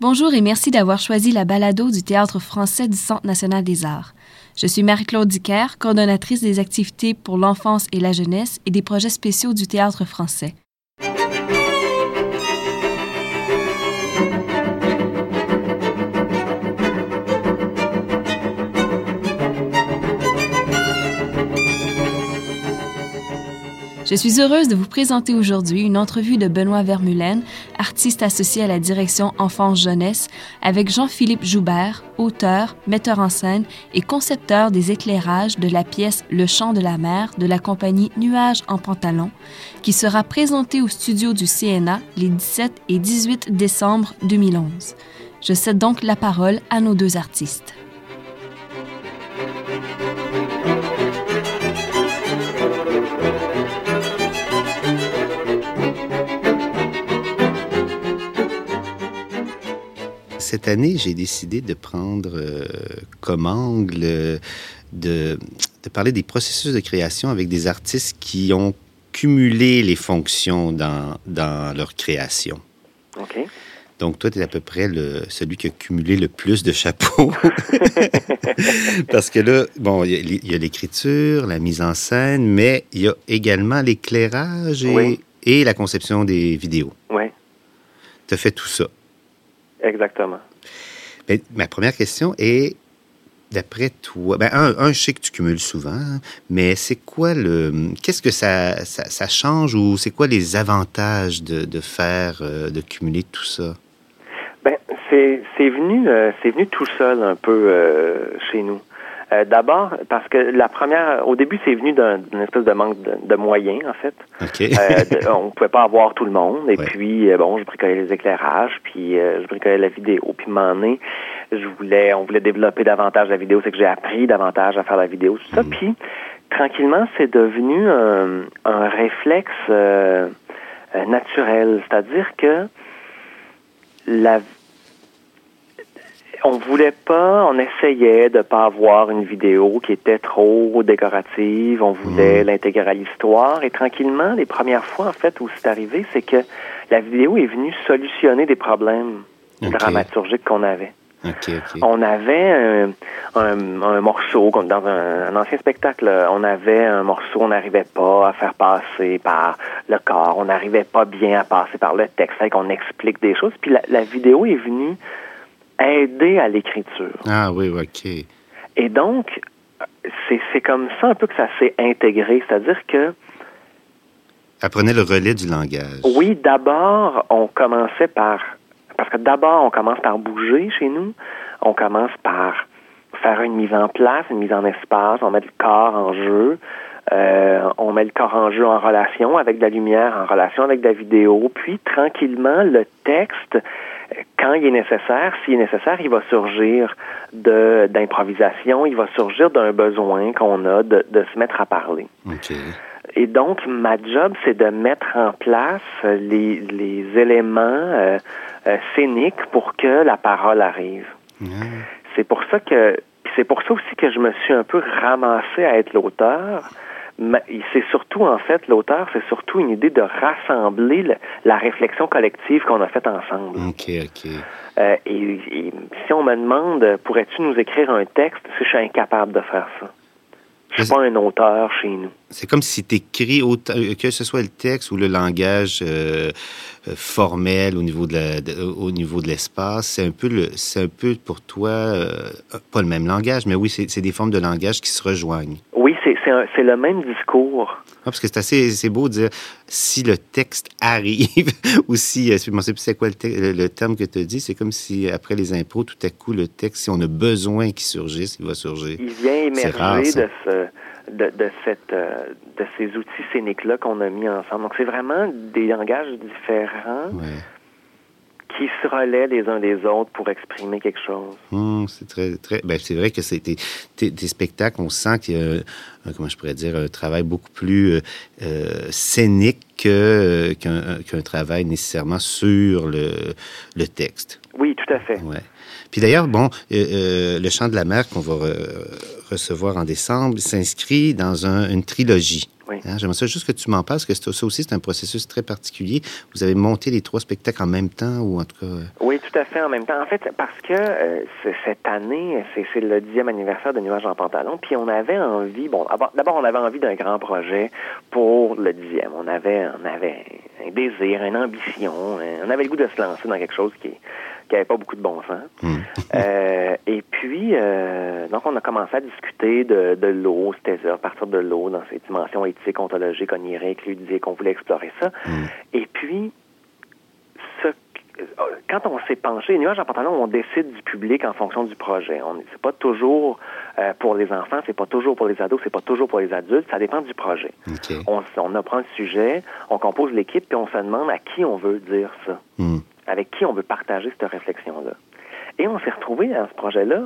Bonjour et merci d'avoir choisi la balado du Théâtre français du Centre national des arts. Je suis Marie-Claude Dicker, coordonnatrice des activités pour l'enfance et la jeunesse et des projets spéciaux du Théâtre français. Je suis heureuse de vous présenter aujourd'hui une entrevue de Benoît Vermulen, artiste associé à la direction Enfance-Jeunesse, avec Jean-Philippe Joubert, auteur, metteur en scène et concepteur des éclairages de la pièce Le chant de la mer de la compagnie Nuages en pantalon, qui sera présentée au studio du CNA les 17 et 18 décembre 2011. Je cède donc la parole à nos deux artistes. Cette année, j'ai décidé de prendre euh, comme angle de, de, parler des processus de création avec des artistes qui ont cumulé les fonctions dans, dans leur création. OK. Donc, toi, tu es à peu près le, celui qui a cumulé le plus de chapeaux. Parce que là, bon, il y a l'écriture, la mise en scène, mais il y a également l'éclairage et, et, la conception des vidéos. Oui. Tu as fait tout ça. Exactement. Ben, ma première question est, d'après toi, ben, un, je sais que tu cumules souvent, mais c'est quoi le. Qu'est-ce que ça, ça, change ou c'est quoi les avantages de, de faire, euh, de cumuler tout ça? Ben, c'est venu, euh, c'est venu tout seul un peu euh, chez nous. Euh, d'abord, parce que la première, au début, c'est venu d'une espèce de manque de, moyens, en fait. Euh, on pouvait pas avoir tout le monde. Et puis, euh, bon, je bricolais les éclairages, puis je bricolais la vidéo. Puis, un moment je voulais, on voulait développer davantage la vidéo. C'est que j'ai appris davantage à faire la vidéo, tout ça. Mm. Puis, tranquillement, c'est devenu un, un réflexe naturel. C'est-à-dire que la on voulait pas, on essayait de pas avoir une vidéo qui était trop décorative. On voulait mhm. l'intégrer à l'histoire. Et tranquillement, les premières fois, en fait, où c'est arrivé, c'est que la vidéo est venue solutionner des problèmes dramaturgiques qu'on avait. On avait un, morceau, comme dans un, ancien spectacle, on avait un morceau, on n'arrivait pas à faire passer par le corps, on n'arrivait pas bien à passer par le texte, fait qu'on explique des choses. Puis la vidéo est venue aider à l'écriture. Ah oui, OK. Et donc, c'est comme ça un peu que ça s'est intégré, c'est-à-dire que... Apprenez le relais du langage. Oui, d'abord, on commençait par... Parce que d'abord, on commence par bouger chez nous. On commence par faire une mise en place, une mise en espace. On met le corps en jeu. Euh, on met le corps en jeu en relation avec de la lumière, en relation avec de la vidéo. Puis, tranquillement, le texte quand il est nécessaire, s'il est nécessaire, il va surgir de d'improvisation, il va surgir d'un besoin qu'on a de, de, se mettre à parler. Et donc, ma job, c'est de mettre en place les, les éléments euh, euh, scéniques pour que la parole arrive. C'est pour ça que c'est pour ça aussi que je me suis un peu ramassé à être l'auteur c'est surtout, en fait, l'auteur, c'est surtout une idée de rassembler la réflexion collective qu'on a faite ensemble. OK, OK. Euh, et, si on me demande, pourrais-tu nous écrire un texte, je suis incapable de faire ça? Je suis pas un auteur chez nous. C'est comme si tu écris, que ce soit le texte ou le langage euh, euh, formel au niveau de, au niveau de l'espace, c'est un peu le, c'est un peu pour toi pas le même langage, mais oui, c'est des formes de langage qui se rejoignent c'est le même discours. Ah, parce que c'est assez c'est beau de dire si le texte arrive ou si je ne sais plus c'est quoi le, terme que tu dit? C'est comme si après les impôts tout à coup le texte si on a besoin qu'il surgisse il va surgir. Il vient émerger de ce de, de cette euh, de ces outils scéniques là qu'on a mis ensemble. Donc c'est vraiment des langages différents qui se relaient les uns des autres pour exprimer quelque chose. Hum, c'est très, très. Ben, c'est vrai que c'était tes, spectacles, on sent qu'il y a, comment je pourrais dire, un travail beaucoup plus euh, euh scénique qu'un travail nécessairement sur le, le texte. Oui, tout à fait. Ouais. Puis d'ailleurs, bon, euh, euh, le chant de la mer qu'on va re- recevoir en décembre s'inscrit dans un- une trilogie. Oui. Hein, J'aimerais ça juste que tu m'en parles, parce que ça aussi, c'est un processus très particulier. Vous avez monté les trois spectacles en même temps, ou en tout cas... euh, Oui, tout à fait en même temps. En fait, parce que euh, cette année, c'est le dixième anniversaire de Nuages en pantalon, puis on avait envie, bon, d'abord- on avait envie d'un grand projet pour le dixième. On avait, on avait un désir, une ambition, on avait le goût de se lancer dans quelque chose qui qui avait pas beaucoup de bon sens. hmm. Euh, et puis, euh, donc, on a commencé à discuter de, de l'eau, c'était à partir de l'eau, dans ses dimensions éthiques, ontologiques, oniriques, ludiques, on voulait explorer ça. Mm. Et puis, ce, quand on s'est penché, les nuages en pantalon, on décide du public en fonction du projet. On C'est pas toujours euh, pour les enfants, c'est pas toujours pour les ados, c'est pas toujours pour les adultes, ça dépend du projet. On apprend le sujet, on compose l'équipe, puis on se demande à qui on veut dire ça Hmm. Avec qui on veut partager cette réflexion-là. Et on s'est retrouvé dans ce projet-là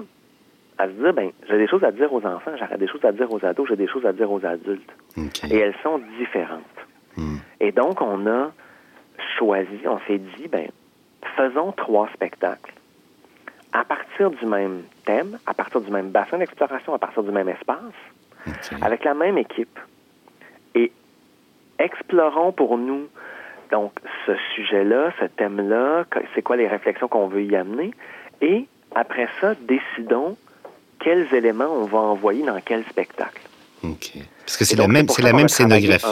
à se dire, ben, j'ai des choses à dire aux enfants, j'ai des choses à dire aux ados, j'ai des choses à dire aux adultes. Et elles sont différentes. Hmm. Et donc, on a choisi, on s'est dit, ben, faisons trois spectacles. À partir du même thème, à partir du même bassin d'exploration, à partir du même espace, avec la même équipe. Et explorons pour nous donc ce sujet-là, ce thème-là, c'est quoi les réflexions qu'on veut y amener, et après ça, décidons quels éléments on va envoyer dans quel spectacle. OK. Parce que c'est la même, la même scénographie.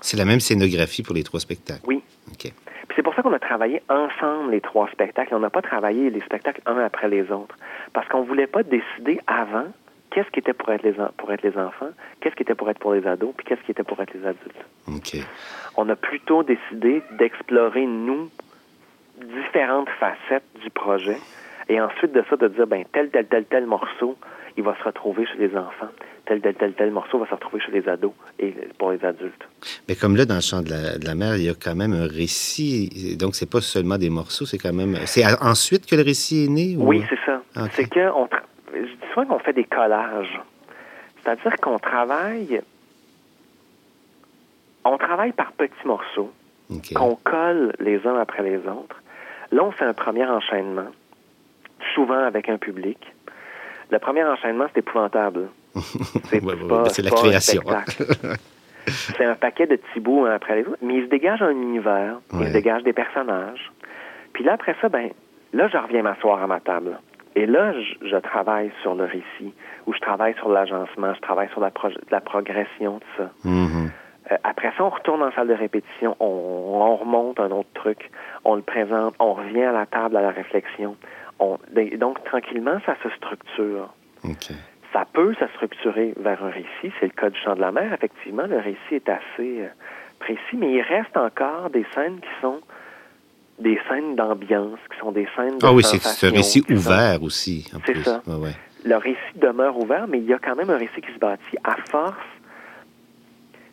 C'est la même scénographie pour les trois spectacles. Oui. OK. Puis c'est pour ça qu'on a travaillé ensemble les trois spectacles. On n'a pas travaillé les spectacles un après les autres. Parce qu'on voulait pas décider avant qu'est-ce qui était pour être les, pour être les enfants, qu'est-ce qui était pour être pour les ados, puis qu'est-ce qui était pour être les adultes. OK. On a plutôt décidé d'explorer, nous, différentes facettes du projet. Et ensuite de ça, de dire, ben, tel, tel, tel, tel morceau, il va se retrouver chez les enfants. Tel, tel, tel, tel morceau va se retrouver chez les ados et pour les adultes. Mais comme là, dans le chant de la, de la mer, il y a quand même un récit. Donc, c'est pas seulement des morceaux, c'est quand même. C'est ensuite que le récit est né? ou- Oui, c'est ça. Ok. C'est que on tra- je dis souvent qu'on fait des collages. C'est-à-dire qu'on travaille on travaille par petits morceaux qu'on colle les uns après les autres. Là, on fait un premier enchaînement, souvent avec un public. Le premier enchaînement, c'est épouvantable. C'est Ouais, ouais, la création. spectacle. C'est un paquet de petits bouts un après les autres, mais il se dégage un univers, il se dégage des personnages. Puis là, après ça, ben, là, je reviens m'asseoir à ma table. Et là, je, je travaille sur le récit, ou je travaille sur l'agencement, je travaille sur la, pro- la progression de ça. Mhm. Euh, après ça, on retourne en salle de répétition, on, on remonte un autre truc, on le présente, on revient à la table à la réflexion. On, et donc, tranquillement, ça se structure. Ça peut se structurer vers un récit. C'est le cas du chant de la mer. Effectivement, le récit est assez euh, précis, mais il reste encore des scènes qui sont des scènes d'ambiance, qui sont des scènes de Ah oui, c'est sensation, récit sont- ouvert aussi. C'est ça. Ouais, ouais. Le récit demeure ouvert, mais il y a quand même un récit qui se bâtit. À force,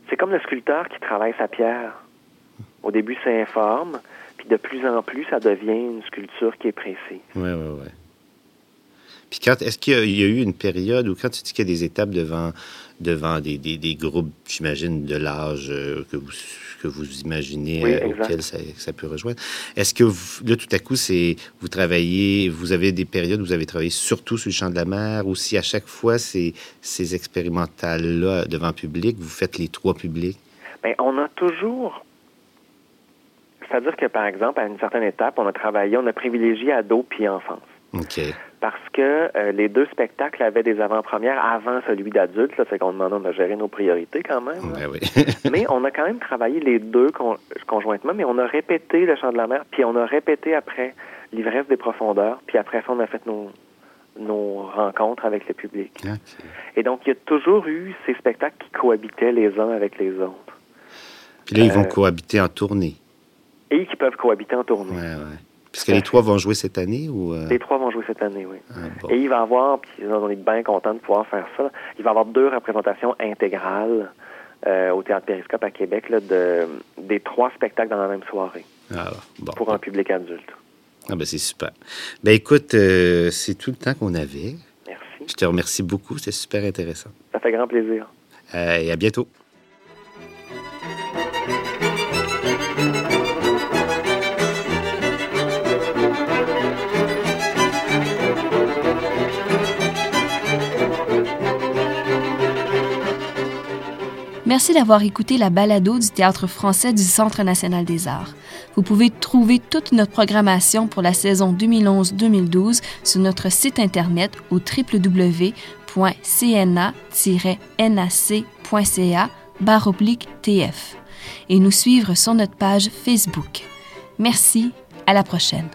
c'est comme le sculpteur qui travaille sa pierre. Au début, c'est informe, puis de plus en plus, ça devient une sculpture qui est précise. Oui, oui, oui. Puis quand est-ce qu'il y, a- il y a eu une période où quand tu dis qu'il y a des étapes devant, devant des, des, des groupes, j'imagine, de l'âge euh, que vous, que vous imaginez Oui, euh, auxquels ça, ça peut rejoindre, est-ce que vous- là, tout à coup, c'est vous travaillez, vous avez des périodes où vous avez travaillé surtout sur le champ de la mer, ou si à chaque fois ces, ces expérimentales-là devant public, vous faites les trois publics? Mais on a toujours. C'est-à-dire que, par exemple, à une certaine étape, on a travaillé, on a privilégié ados puis enfance. OK. Parce que euh, les deux spectacles avaient des avant-premières avant celui d'adulte. Là, c'est qu'on demande de gérer nos priorités quand même. Ben oui. mais on a quand même travaillé les deux con- conjointement, mais on a répété le chant de la mer, puis on a répété après l'ivresse des profondeurs, puis après ça, on a fait nos, nos rencontres avec le public. OK. Et donc, il y a toujours eu ces spectacles qui cohabitaient les uns avec les autres. Puis là, ils vont Euh, cohabiter en tournée. Et qui peuvent cohabiter en tournée. Ouais, ouais. Puisque les trois vont jouer cette année ou. euh, Les trois vont jouer cette année, oui. ah, bon. Et il va y avoir, puis on est bien content de pouvoir faire ça, il va y avoir deux représentations intégrales euh, au Théâtre Périscope à Québec là, de, des trois spectacles dans la même soirée Ah, bon. pour un public adulte. Ah, ben, c'est super. Ben, écoute, euh, c'est tout le temps qu'on avait. Merci. Je te remercie beaucoup. C'est super intéressant. Ça fait grand plaisir. Et à bientôt. Merci d'avoir écouté la balado du Théâtre français du Centre national des arts. Vous pouvez trouver toute notre programmation pour la saison 2011-2012 sur notre site internet au www.cna-nac.ca tf et nous suivre sur notre page Facebook. Merci, à la prochaine.